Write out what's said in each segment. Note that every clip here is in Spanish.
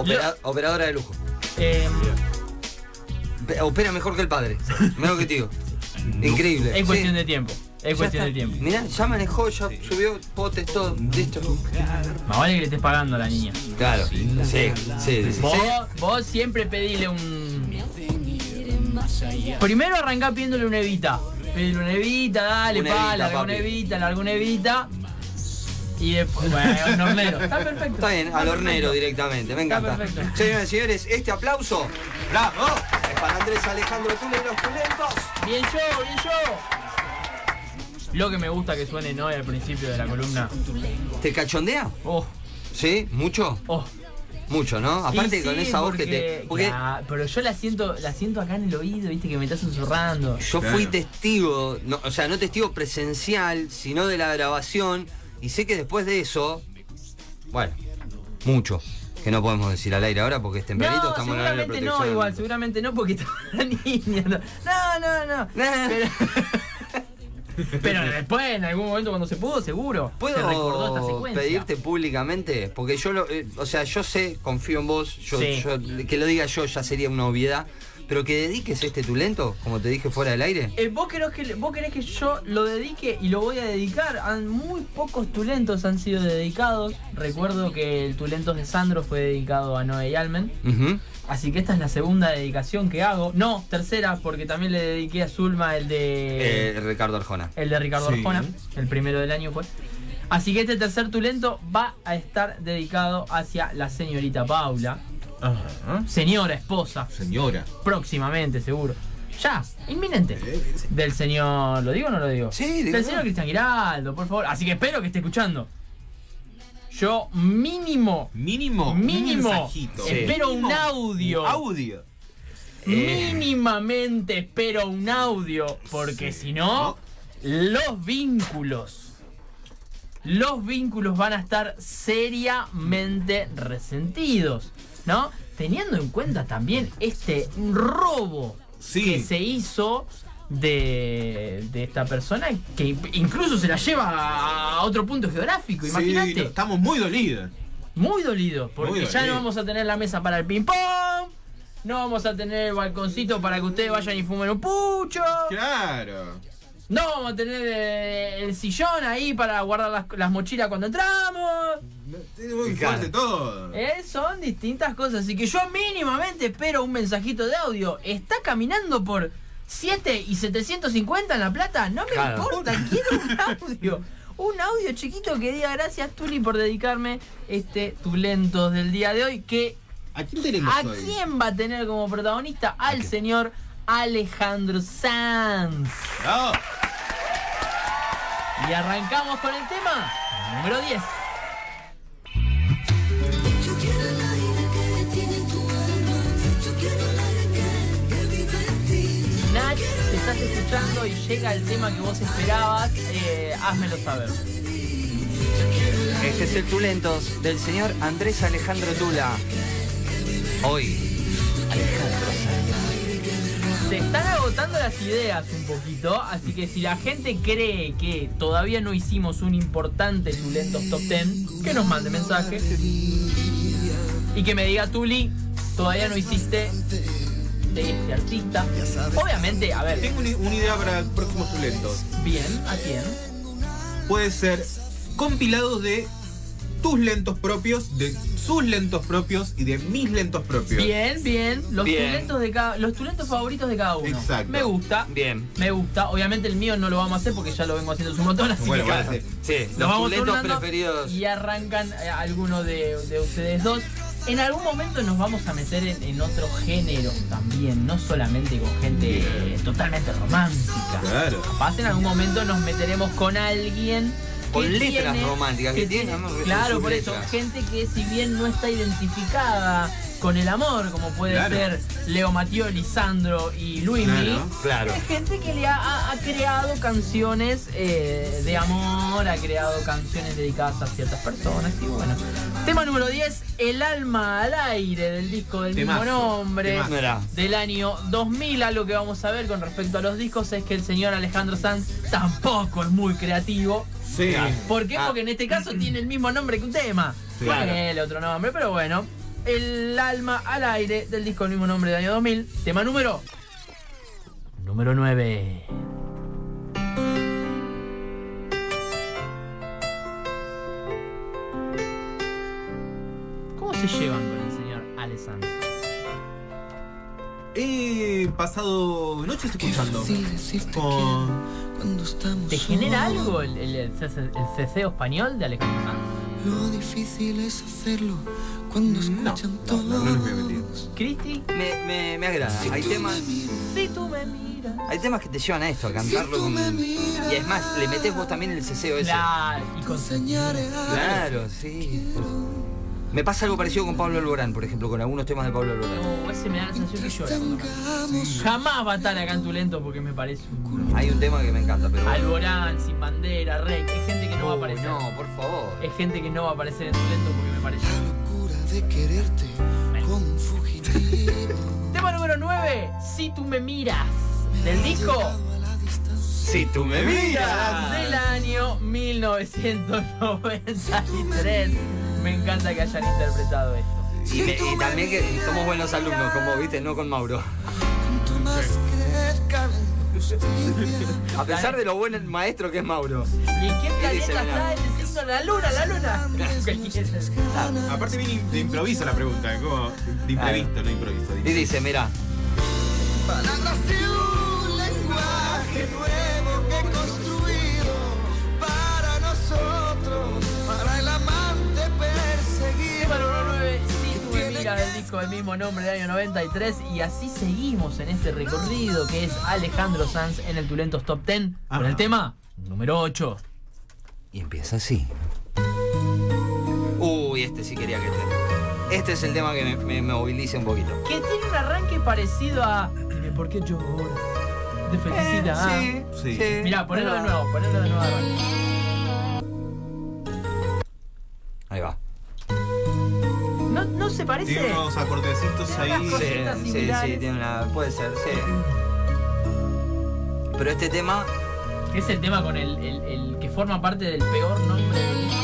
Opera- operadora de lujo. Eh, Pe- Opera mejor que el padre. Mira lo que te digo. Increíble. es cuestión Sí. de tiempo. Es Ya cuestión está. de tiempo. Mirá, ya manejó, ya subió potes, todo. Listo. Más vale que le estés pagando a la niña. Claro. Sí, sí, sí. sí. Vos, vos siempre pedile un. Primero arrancá pidiéndole una evita. Pedile una evita, dale, Una pa, evita, larga una evita, larga una evita. Y después, bueno, un hornero. Está perfecto. Está bien, al hornero directamente, me Está encanta. perfecto. Señoras y señores, este aplauso, bravo, es para Andrés Alejandro Tule y los Tulentos. Bien yo, bien yo. Lo que me gusta que suene no al principio de la columna. ¿Te cachondea? Oh, ¿Sí? ¿Mucho? oh. Mucho, ¿no? Aparte Y con sí, esa voz que te. Porque Ya, pero yo la siento, la siento acá en el oído, viste, que me estás susurrando. yo Claro. fui testigo, no, o sea, no testigo presencial, sino de la grabación, y sé que después de eso, bueno, mucho. Que no podemos decir al aire ahora porque es tempranito, no, estamos en la protección. no, igual, seguramente no, porque estaba la niña. No, no, no. no. Pero, pero después, en algún momento, cuando se pudo, seguro. Se recordó esta ¿Puedo secuencia. pedirte públicamente? Porque yo lo, eh, o sea, yo sé, confío en vos, yo, Sí. yo- que lo diga yo ya sería una obviedad, pero que dediques este tulento, como te dije fuera del aire. Eh, ¿vos, querés que, ¿Vos querés que yo lo dedique y lo voy a dedicar? Han- muy pocos tulentos han sido dedicados. Recuerdo que el tulentos de Sandro fue dedicado a Noé y Almen. Así que esta es la segunda dedicación que hago. No, tercera, porque también le dediqué a Zulma el de. Eh, Ricardo Arjona. el de Ricardo Sí. Arjona. El primero del año fue. Así que este tercer tulento va a estar dedicado hacia la señorita Paula. Ajá. Señora esposa. Señora. Próximamente, seguro. Ya, inminente. Del señor. ¿Lo digo o no lo digo? Sí, Del dígalo. señor Cristian Giraldo, por favor. Así que espero que esté escuchando. Yo mínimo, Mínimo. un mínimo, espero un audio. Audio. Eh. Mínimamente espero un audio, porque si no, los vínculos, los vínculos van a estar seriamente resentidos, ¿no? Teniendo en cuenta también este robo Sí. que se hizo de, de esta persona, que incluso se la lleva a otro punto geográfico, imagínate. estamos muy dolidos. Muy dolido, porque Muy ya dolido. no vamos a tener la mesa para el ping-pong, no vamos a tener el balconcito para que ustedes vayan y fumen un pucho, Claro. No vamos a tener eh, el sillón ahí para guardar las, las mochilas cuando entramos. Es muy fuerte todo. Eh, son distintas cosas, así que yo mínimamente espero un mensajito de audio. ¿Está caminando por 7 y 750 en La Plata? No me Claro. importa, quiero un audio. Un audio chiquito que diga gracias Tuli por dedicarme este Tulentos del día de hoy. Que ¿A quién tenemos ¿A hoy? quién va a tener como protagonista? Al señor Alejandro Sanz. No. Y arrancamos con el tema número 10. Yo quiero el aire que tiene tu alma. Yo quiero el aire que, que vive en ti. Nach, te estás escuchando y llega el tema que vos esperabas, eh, házmelo saber. Este es el Tulentos del señor Andrés Alejandro Tula. Hoy. Se están agotando las ideas un poquito, así que si la gente cree que todavía no hicimos un importante Tulentos Top 10, que nos mande mensaje. Y que me diga, Tuli, todavía no hiciste de este artista. Obviamente, a ver, Tengo una, idea para próximos tulentos. bien, ¿a quién? Puede ser compilados de tus lentos propios, de sus lentos propios y de mis lentos propios. Bien, bien. Los Bien. tulentos de cada, los tulentos favoritos de cada uno. Exacto. Me gusta. Bien. Me gusta. Obviamente el mío no lo vamos a hacer porque ya lo vengo haciendo un montón, así Bueno, que bueno, sí. Sí, nos los vamos Tulentos turnando preferidos. y arrancan eh, alguno de, de ustedes dos. En algún momento nos vamos a meter en, en otro género también, no solamente con gente eh, totalmente romántica. Claro. Capaz en algún momento nos meteremos con alguien Con letras románticas, que tiene, claro, por eso, gente que si bien no está identificada con el amor, como puede Claro. ser Leo Mattioli, Sandro y Luismi, Claro, claro. hay gente que le ha, ha- ha creado canciones eh, de amor, ha creado canciones dedicadas a ciertas personas y bueno. Tema número 10, El alma al aire del disco del Temazo, mismo nombre temazo. Del año 2000. Algo que vamos a ver con respecto a los discos es que el señor Alejandro Sanz tampoco es muy creativo. Sí. ¿Por qué? Ah. Porque en este caso tiene el mismo nombre que un tema. Sí. Ponele otro nombre, pero bueno. El alma al aire del disco del mismo nombre del año 2000. Tema número. Número 9. ¿Cómo se llevan con el señor Alessandro? He pasado noches escuchando. Con- ¿Te genera algo el, el, el cese- el ceseo español de Alejandro Sanz? Lo difícil es hacerlo cuando escuchan no, todos. no, no a mentir. Cristi, Me, me, me agrada. Hay temas, si tú me miras. hay temas que te llevan a esto, a cantarlo con... Y es más, le metes vos también el ceseo ese. Claro, y con Claro, sí. Me pasa algo parecido con Pablo Alborán, por ejemplo, con algunos temas de Pablo Alborán. No, ese me da la sensación que llora. Jamás va a estar acá en tu lento porque me parece un Hay un tema que me encanta, pero... Alborán, sin bandera, rey. Es gente que no va a aparecer. no, por favor. Es gente que no va a aparecer en tu lento porque me parece. De quererte como un fugitivo. Tema número 9. Si tú me miras. Del disco. Si tú me miras. del año 1993. Me encanta que hayan interpretado esto. Y, me- y también que somos buenos alumnos, como viste, no con Mauro. A pesar de lo buen maestro que es Mauro. ¿Y en qué planeta está ese signo? La luna, la luna. Aparte viene de improviso la pregunta, como de imprevisto, no improviso. Y dice, mira, del disco del mismo nombre del año 93 y así seguimos en este recorrido que es Alejandro Sanz en el Tulentos Top 10 con el tema número 8. y empieza así. Uy, este sí quería que esté. Este es el tema que me, me- me movilice un poquito. Que tiene un arranque parecido a Dime por qué lloras de felicidad. Eh, Sí. Mirá, ponelo de nuevo, ponelo de nuevo. Parece. Tiene unos acordecitos ahí. Unas Sí, sí, tiene una. Puede ser, sí. Pero este tema, Es el tema con el, el- el que forma parte del peor nombre del disco.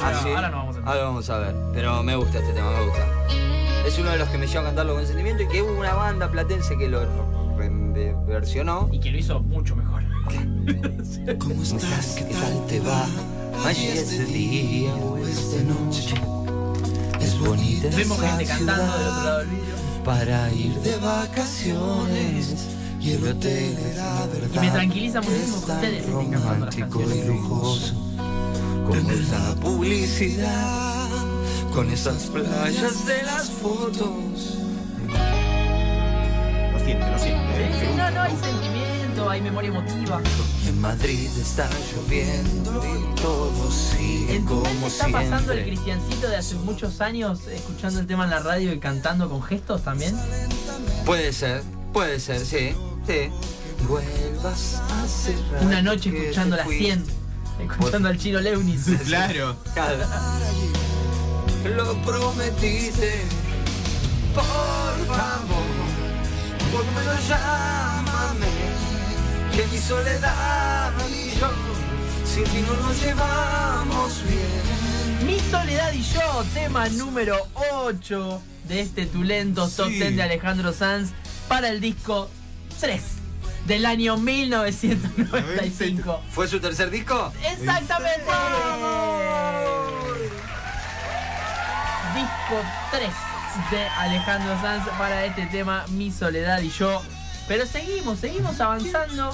ah, Ahora- sí. ahora no vamos a entender. Ahora vamos a ver. Pero me gusta este tema, me gusta. Es uno de los que me lleva a cantarlo con sentimiento y que hubo una banda platense que lo versionó. Y que lo hizo mucho mejor. ¿Cómo estás? ¿Qué tal te va? Allí es de día o es de noche. Es bonita Vemos gente cantando del otro lado del vidrio. para ir de vacaciones. Y el hotel era verdad. Y me tranquiliza muchísimo que ustedes estén cantando las canciones. y lujoso como la publicidad con esas playas de las fotos. Lo siente, lo Sí, siente. sí, no, no, hay sentimiento, hay memoria emotiva. En Madrid está lloviendo y todo sigue ¿En tu como mente está pasando el siempre. cristiancito de hace muchos años escuchando el tema en la radio y cantando con gestos también? Puede ser, puede ser, sí, sí. Vuelvas a cerrar. Una noche escuchando te la fuiste. 100, escuchando al chino Leunis. Claro. Claro. Lo prometiste. Por favor, por llámame. Que mi soledad y yo, sin ti no nos llevamos bien. Mi soledad y yo, tema número 8 de este Tulentos Top Sí. 10 de Alejandro Sanz para el disco 3 del año 1995. ¿Fue su tercer disco? Exactamente. Disco 3 de Alejandro Sanz para este tema Mi Soledad y yo. Pero seguimos, seguimos avanzando.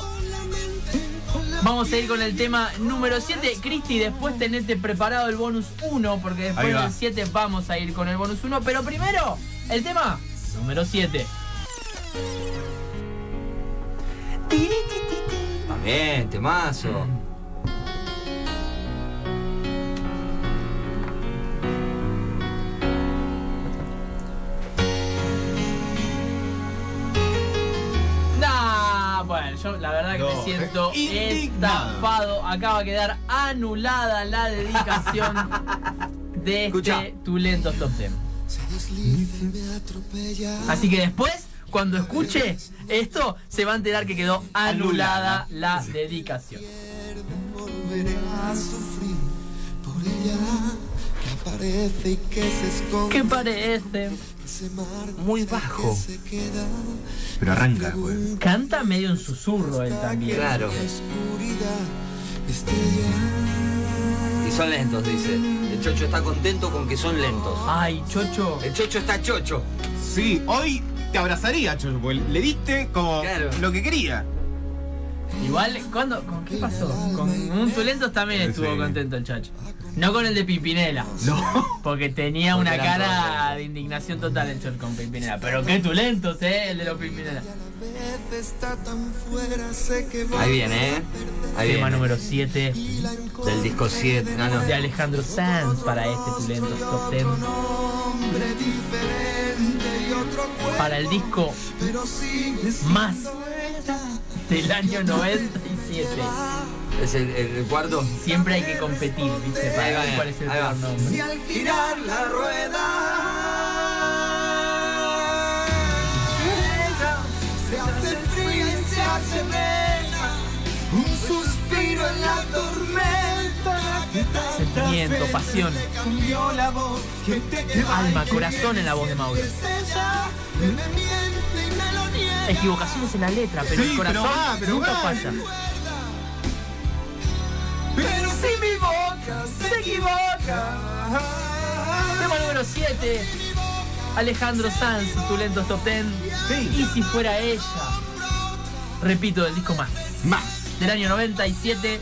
Vamos a ir con el tema número 7. Cristi, después tenete preparado el bonus 1, porque después del 7 vamos a ir con el bonus 1. Pero primero, el tema número 7. También, temazo. Nah, yo la verdad que No, me siento indignado. estafado. Acaba de quedar anulada la dedicación de Escucha. este Tu Lentos Top 10. Se desliza y me atropella. Así que después, cuando escuche esto, se va a enterar que quedó anulada la dedicación. Volveré a sufrir por ella. Parece y que se esconde. ¿Qué parece? Muy bajo. Pero arranca, güey. Canta medio en susurro él también. Claro. Y son lentos, dice. El chocho está contento con que son lentos. Ay, Chocho. El chocho está chocho. Sí, hoy te abrazaría, Chocho, porque le diste como Claro. lo que quería. Igual, ¿cuándo? ¿Con qué pasó? Con un Tulentos también estuvo Sí. contento el Chacho. No con el de Pimpinela. No. Porque tenía Porque una todos cara de indignación total el Chol con Pimpinela. Pero qué Tulentos, eh, el de los Pimpinela. Ahí viene, ¿eh? Ahí Tema viene. número 7 Del disco 7. No, no. de Alejandro Sanz para este Tulentos Top 10. hombre diferente y otro cuerpo, Para el disco más del año 97. Es el, el- cuarto. Siempre hay que competir, ¿viste? Para Ahí va, ver cuál es el peor nombre. Si al girar la rueda se hace fría y se hace vena, un suspiro en la tormenta Sentimiento, pasión, cambió la voz, gente que alma, corazón en la voz de Mauro. Equivocaciones en la letra, pero Sí, el corazón pero va, pero nunca va. falla. Tema número 7. Alejandro Sanz, tu lentos top 10. Sí. Y si fuera ella. Repito, del disco más. Más. Del año 97.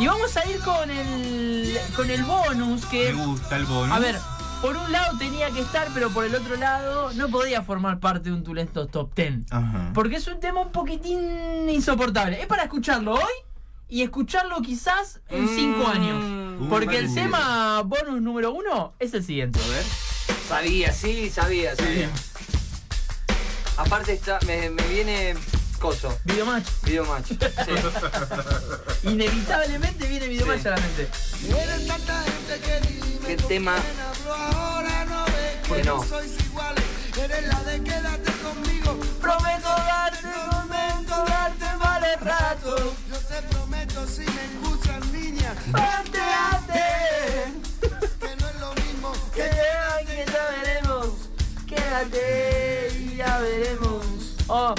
Y vamos a ir con el. con el bonus Me que. gusta el bono. A ver, por un lado tenía que estar, pero por el otro lado no podía formar parte de un Tulentos top 10. Ajá. Porque es un tema un poquitín insoportable. Es para escucharlo hoy y escucharlo quizás en 5 Mm. años. Porque el tema bonus número uno es el siguiente. A ver. Sabía, sí, sabía, sabía. Aparte está, me, me viene coso, Videomatch. video match. Sí. Inevitablemente viene Videomatch Sí. a la mente. Eres tanta gente que dime ¿Qué tema? quién hablo ahora no ves ¿Por que no no? Si me escuchas niña Pateate. que no es lo mismo Que y que ya veremos. Quédate y ya veremos. Oh.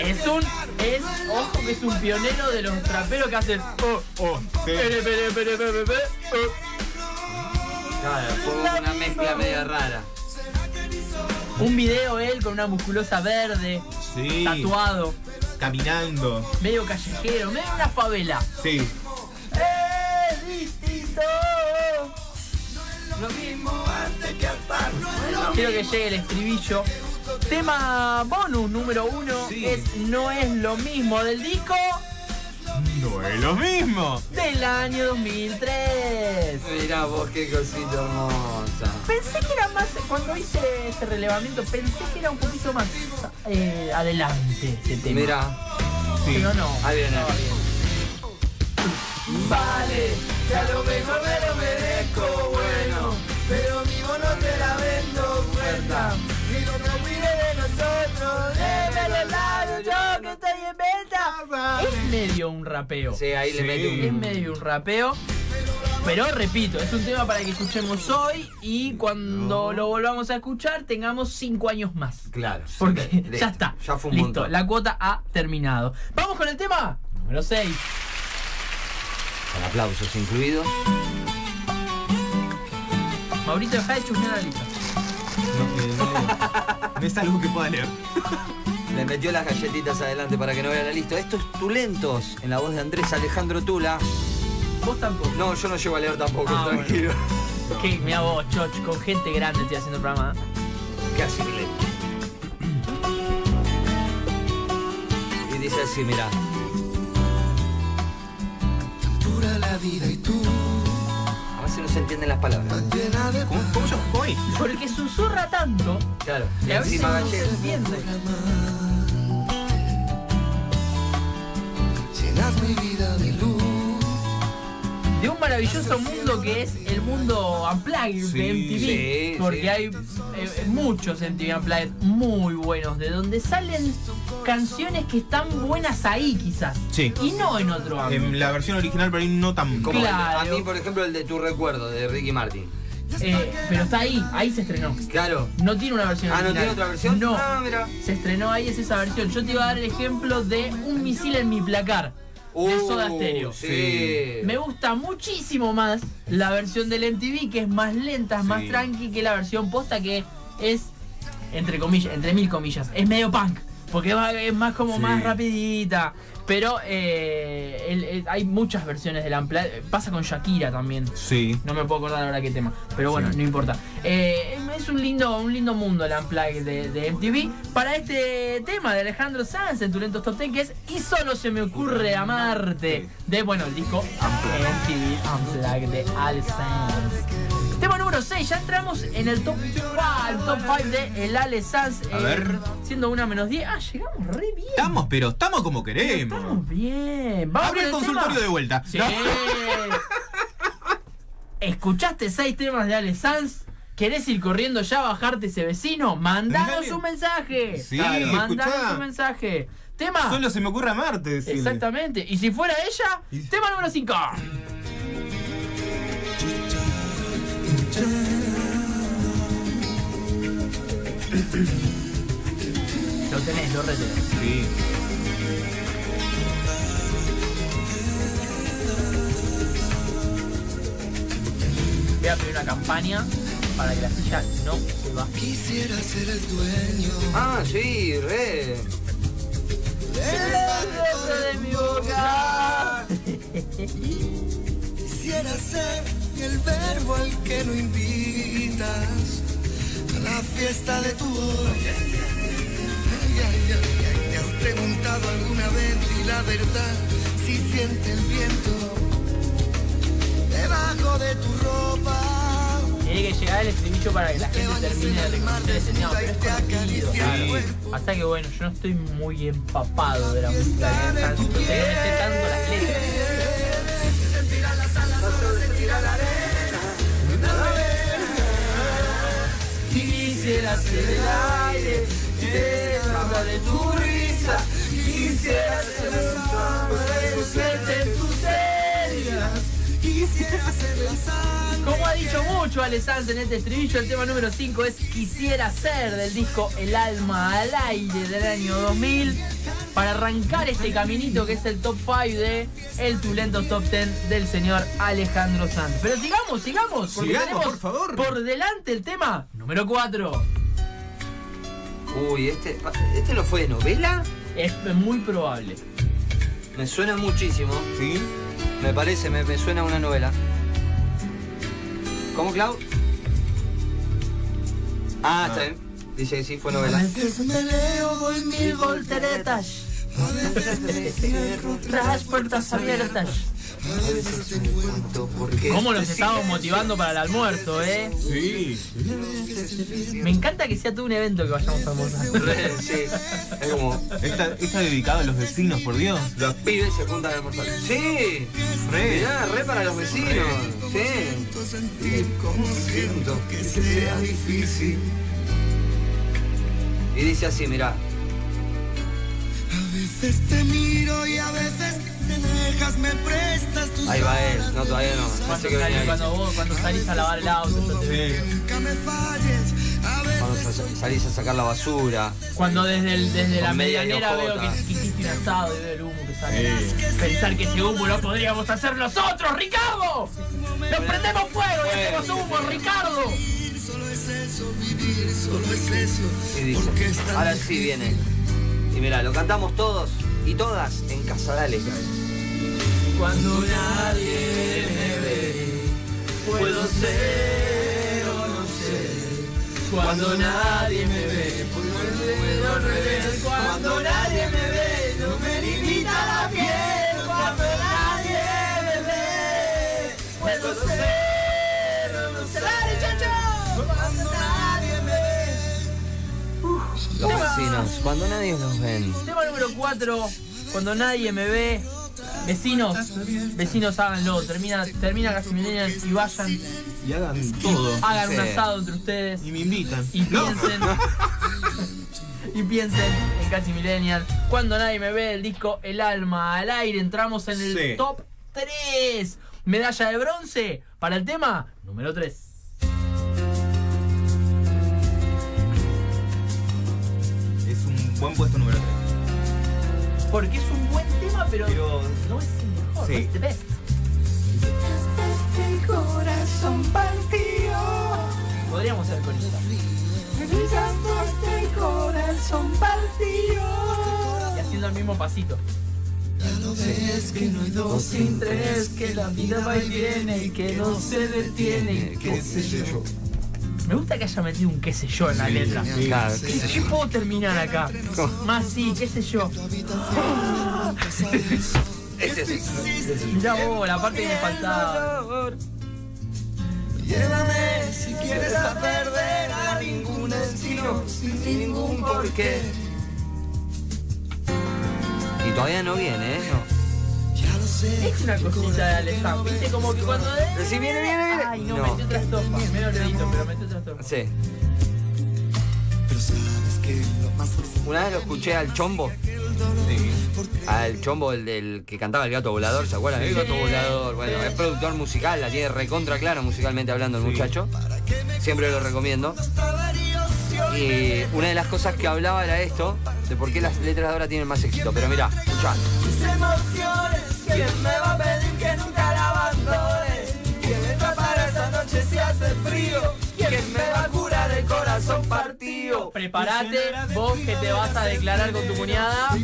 es un. Es. Ojo que es un pionero de los traperos que hacen. Oh, Oh, pere, pere, pere, pere, pere, oh. Claro, fue una mezcla media rara. Un video él con una musculosa verde, Sí. tatuado, Caminando. medio callejero, medio una favela. Sí. Es distinto. Lo mismo antes que Quiero que llegue el estribillo. Tema bonus número uno Sí. es No es lo mismo del disco No es lo mismo. del año 2003. Mirá vos qué cosita hermosa. Pensé que era más, cuando hice este relevamiento, pensé que era un poquito más eh, adelante ese tema. Mirá, Sí. Pero no. ahí viene. estaba bien. Vale, que a lo mejor me lo merezco, bueno, pero mi bono te la vendo puerta. Es medio un rapeo. Sí, ahí le Sí. mete Es un. medio un rapeo. Pero repito, es un tema para que escuchemos hoy y cuando lo volvamos a escuchar tengamos cinco años más. Claro. Porque Listo. ya está. Ya fue un Listo, montón. la cuota ha terminado. Vamos con el tema número 6. Con aplausos incluidos. Maurito, deja de chusmear la lista. No, eh, no, no es algo que pueda leer. Le metió las galletitas adelante para que no vea la lista. Estos tulentos en la voz de Andrés Alejandro Tula. Vos tampoco. No, yo no llego a leer tampoco, Ah, bueno. tranquilo. Que mira vos, Choch, con gente grande estoy haciendo el programa. Que leo. Y dice así, mirá. Pura la vida y tú A veces no se entienden las palabras. tan ¿Cómo, cómo yo? Porque susurra tanto Claro. que a veces encima no se entiende. De luz de un maravilloso mundo que es el mundo Unplugged Sí, de MTV. sí, porque sí. hay eh, muchos MTV Unplugged muy buenos, de donde salen canciones que están buenas ahí quizás. Sí. Y no en otro ámbito. En la versión original, pero ahí no tan. Como el a mí, por ejemplo, el de Tu Recuerdo, de Ricky Martin. Eh, pero está ahí, ahí se estrenó. Claro. No tiene una versión Ah, ¿no tiene otra versión? No. Ah, mira. Se estrenó ahí, es esa versión. Yo te iba a dar el ejemplo de Un misil en mi placar. De Uh, Soda Stereo. Sí. Me gusta muchísimo más la versión del MTV, que es más lenta, es más Sí. tranqui que la versión posta, que es, entre comillas, entre mil comillas, es medio punk. Porque va- es más como Sí. más rapidita. Pero eh, el- el- hay muchas versiones del Unplugged. Pasa con Shakira también. Sí. No me puedo acordar ahora qué tema, pero bueno, Sí. no importa. Eh, es un lindo, un lindo mundo el Unplugged de, de MTV para este tema de Alejandro Sanz en tu lentos top 10 que es Y solo se me ocurre amarte de, bueno, el disco MTV Unplugged de Ale Sanz. Tema número 6, ya entramos en el top 5, el top 5 de el Ale Sanz. A ver. Siendo una menos 10. Ah, llegamos re bien. Estamos, pero estamos como queremos. Estamos bien. Vamos Abre el consultorio tema. de vuelta. Sí. No. ¿Escuchaste seis temas de Ale Sanz? ¿Querés ir corriendo ya a bajarte ese vecino? Mandanos un mensaje. Sí, Mandanos un mensaje. Tema. Solo se me ocurre amarte. decirle. Exactamente. Y si fuera ella, Y- tema número 5. Lo tenés, lo retenés. Sí. Voy a pedir una campaña para que la silla no se baje. Quisiera ser el dueño Ah, sí, re. de mi boca. Quisiera ser el verbo al que no invitas la fiesta de tu ay, ¿Te has preguntado alguna vez y la verdad si siente el viento debajo de tu ropa? Tiene que llegar el estribillo para que la gente termine de reconocer ese tema, pero es conocido. Sí. Hasta que bueno, yo no estoy muy empapado de la música de no no sé tanto las letras. Quisiera ser el aire que habla de tu risa. Quisiera ser el suerte en tus heridas. Quisiera ser la sal. Como ha dicho mucho Ale Sanz en este estribillo, el tema número 5 es Quisiera ser del disco El alma al aire del año 2000 para arrancar este caminito que es el top 5 de el Tulento Top 10 del señor Alejandro Sanz. Pero sigamos, sigamos, porque Sigamos, tenemos por favor. por delante el tema número 4. Uy, este, este no fue de novela. Es muy probable. Me suena muchísimo. Sí. Me parece, me, me suena a una novela. ¿Cómo, Clau? Ah, está bien. Dice que sí, fue novela. me leo, voy Mil volteretas, A veces tras puertas abiertas. A veces cuento ¿Cómo los este estamos motivando para el almuerzo, eh? Sí. Me encanta que sea todo un evento que vayamos a almorzar. Re, sí. Es como, Está, está dedicado a los vecinos, por Dios. los pibes se juntan a almorzar. Sí, Re. mirá, re para los vecinos. Sí. sentir como Siento que sea difícil. Y dice así, mirá. Veces te miro y a veces me dejas, me prestas tus Ahí va él. No, todavía no. Cuando, que salís, ahí. cuando vos cuando salís a lavar el auto, te veo. Sí. Nunca me falles. A Cuando salís a sacar la basura. Cuando desde, el, desde la medianera veo que hiciste un asado y veo el humo que sale. Pensar que ese humo lo podríamos hacer nosotros, Ricardo. ¡Nos prendemos fuego y hacemos humo, Ricardo! solo es eso, vivir solo es eso. Porque ahora sí viene. Y mirá, lo cantamos todos y todas en Casa Dale. Cuando nadie me ve, puedo ser o no ser. Cuando nadie me ve, puedo al revés. Cuando nadie me ve, cuando nadie los ven. Tema número 4, cuando nadie me ve. Vecinos, vecinos háganlo, termina, termina casi millennial y vayan, Y hagan todo. hagan un asado entre ustedes Y me invitan. y No. piensen y piensen en casi millennial. Cuando nadie me ve el disco El alma al aire entramos en el Sí. top 3. Medalla de bronce para el tema número 3. Buen puesto número 3. Porque es un buen tema, pero, Pero- no es el mejor, Sí. no es the best. El corazón partido. Podríamos ser coristas. el corazón partido. Y haciendo el mismo pasito. Es que no hay dos Sin tres, que la vida va y viene y que no se detiene. ¿Qué sé yo? Me gusta que haya metido un qué sé yo en la letra. Claro, qué ¿Qué puedo terminar acá? Más sí, qué sé yo. Ese sí. Mirá vos, la parte que me faltaba. Llévame si quieres a perder a ningún destino sin ningún porqué. Y todavía no viene, ¿eh? No. Es una cosita de Alessandro, viste como que cuando de... Sí, viene, viene, viene. Ay, no, No. metió otra estofa. Menos dedito, pero metió otra estofa. Sí. Pero sabes que lo más profundo Una vez lo escuché al chombo. Al chombo, el del que cantaba el gato volador, ¿se acuerdan? El gato volador. Bueno, es productor musical, la tiene recontra clara musicalmente hablando el muchacho. Siempre lo recomiendo. Y una de las cosas que hablaba era esto, de por qué las letras de ahora tienen más éxito. Pero mira, escuchá. ¿Quién me va a pedir que nunca la abandone? ¿Quién me para esta noche si hace frío? ¿Quién me va a curar el corazón partido? Prepárate, vos que te vas a declarar con tu cuñada.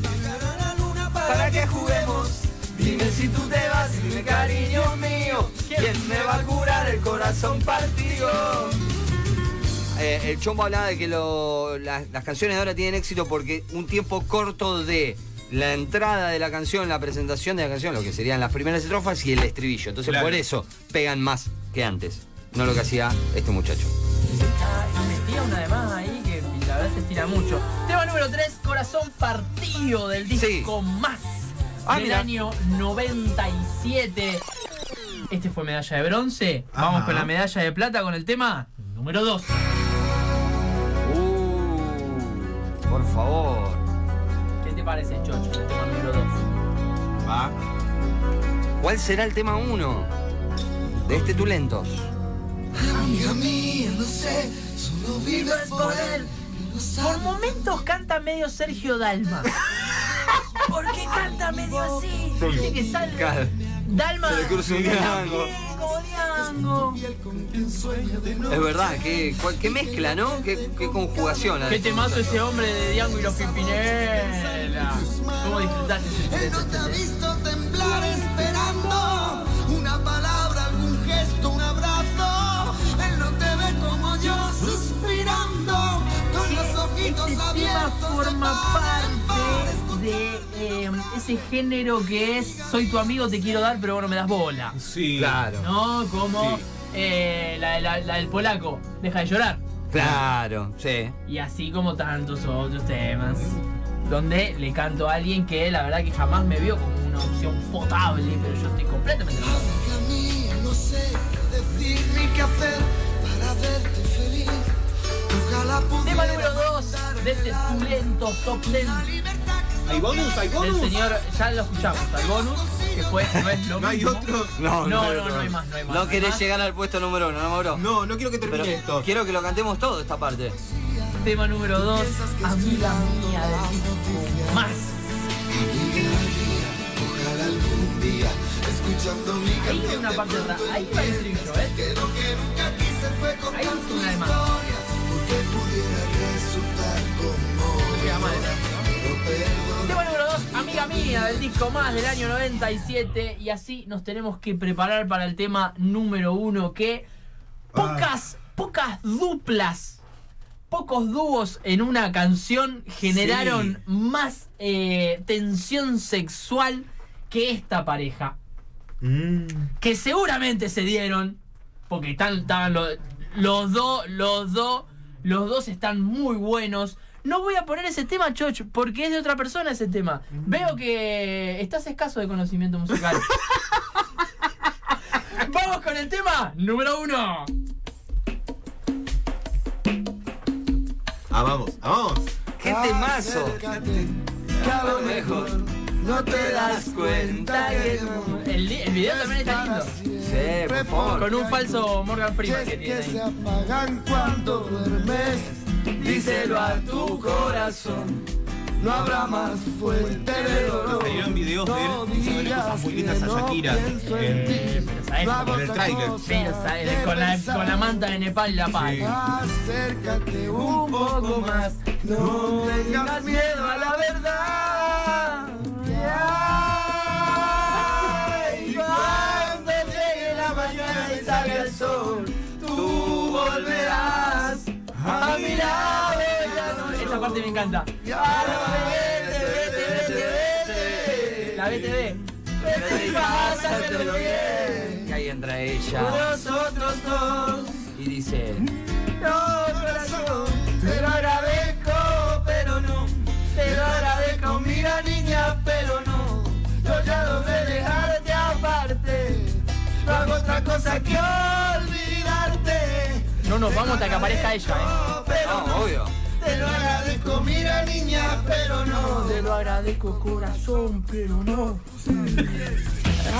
Para que juguemos, dime si tú te vas, dime cariño mío. ¿Quién me va a curar el corazón partido? Eh, el chombo hablaba de que lo- las, las canciones de ahora tienen éxito porque un tiempo corto de la entrada de la canción, la presentación de la canción, lo que serían las primeras estrofas y el estribillo. Entonces Claro. por eso pegan más que antes. No lo que hacía este muchacho. Ah, y metía una de más ahí que la verdad se estira mucho. Tema número 3, Corazón Partido del disco Más Ah, del mira. año 97. Este fue medalla de bronce. Vamos con la medalla de plata con el tema número 2. Uh, por favor. ¿Qué te parece, Chocho? El tema número 2. Va. ¿Cuál será el tema 1 de este Tulentos? Amiga mía, no sé, solo vives por él. Por momentos canta medio Sergio Dalma. ¿Por qué canta medio así? Viste que sale. Dalma. Se le cruza un diango. Como diango. Es verdad, qué, qué mezcla, ¿no? Qué, qué conjugación. Qué temazo ese hombre de Diango y los Pimpinela. ¿Cómo disfrutaste ese Él no te ha ese- ese género que es Soy tu amigo, te quiero dar, pero vos no me das bola. Sí. Claro. ¿No? Como Sí. eh, la, la- la del polaco, deja de llorar. Claro, sí. Y así como tantos otros temas. Donde le canto a alguien que la verdad que jamás me vio como una opción potable, pero yo estoy completamente no sé qué decir ni qué hacer para verte feliz. Ojalá Tema número 2 de este lento top 10 ¿Hay bonus? ¿Hay del bonus? señor, ya lo escuchamos, al bonus, que fue, no es lo ¿No hay mismo. otro? No, no, no, hay más, no hay más. No hay querés más. llegar al puesto número uno, ¿no, Mauro? No, no quiero que termine Pero esto. quiero que lo cantemos todo esta parte. Tema número 2, amiga mía del disco más. Ojalá algún día, escuchando mi Ahí hay una parte de ahí va el estribillo, ¿eh? que lo que nunca quise fue Ahí contar es tu una de más. historia, porque pudiera resultar como Queda mal, pero perdón. Tema número 2, amiga mía del disco más del año 97. Y así nos tenemos que preparar para el tema número 1 que pocas, pocas duplas, pocos dúos en una canción generaron más eh, tensión sexual que esta pareja. Mm. Que seguramente se dieron, porque están, los dos, los dos, los dos están muy buenos. No voy a poner ese tema, Choch, porque es de otra persona ese tema. Veo que estás escaso de conocimiento musical. Vamos con el tema número uno. Ah, vamos, ah, vamos. ¡Qué temazo! Acércate, Que a lo mejor no te das cuenta que. El, el video también está lindo. Sí, por favor. Con un falso Morgan Freeman que que tiene se ahí. apagan cuando duermes. Díselo a tu corazón. No habrá más fuente de dolor. Salieron videos de él No diciéndole cosas digas muy lindas que a no Shakira. Con la, besar. con la manta de Nepal y la paz. Sí. Acércate un poco más, no tengas miedo a la verdad. Ay, cuando llegue la mañana y salga el sol, tú volverás a mi Esta parte me encanta. La BTV. Y ahí entra ella Nosotros dos. y dice: No, corazón, te lo agradezco, pero no. Te lo agradezco, mira niña, pero no. Yo ya logré dejarte aparte. No hago otra cosa que olvidarte. No nos vamos hasta que aparezca ella, eh. No. obvio. Te lo agradezco, mira niña, pero no. Te lo agradezco, corazón, pero no.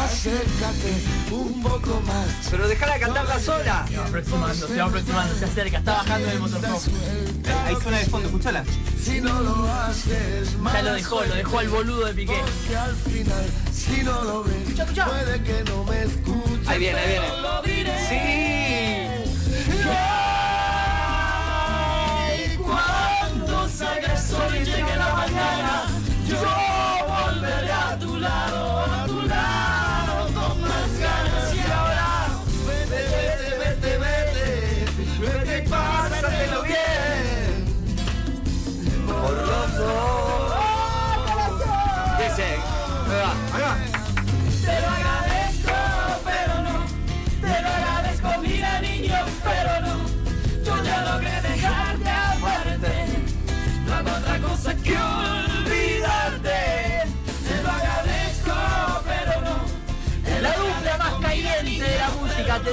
Acércate un poco más. Pero déjala cantarla sola. Se va aproximando, se va aproximando, se acerca, está bajando del motorhome. Ahí suena de fondo, escuchala. Si no lo haces, Ya lo dejó, lo dejó al boludo de Piqué. Porque al final, si no lo ves, Escucha, escucha. puede que no me escuches. Ahí viene, ahí viene.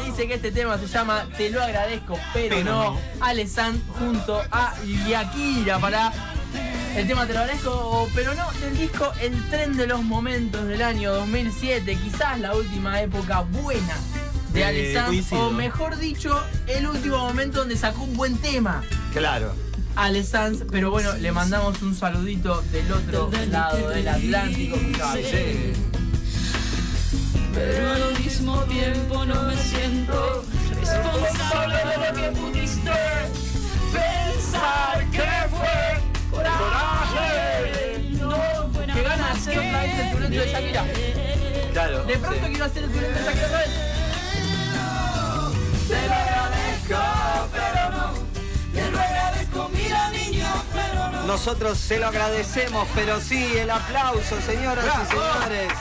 Dice que este tema se llama Te lo agradezco, pero, Pero no. no. Alessand junto a Yakira para el tema Te lo agradezco, pero no. Del disco El tren de los momentos del año 2007, quizás la última época buena de Eh, Alessand, o mejor dicho, el último momento donde sacó un buen tema. Claro. Alessand, pero bueno, le mandamos un saludito del otro lado del Atlántico. Sí. Pero al mismo tiempo no me siento responsable de lo que pudiste pensar que fue coraje. No fue Que gana nada hacer otra vez el turento de Shakira. Claro. De pronto sí. quiero hacer el turento de Shakira otra vez. Te lo agradezco, pero no. Te lo agradezco, mira niño, pero no. Nosotros se lo agradecemos, pero sí, el aplauso, señoras y señores.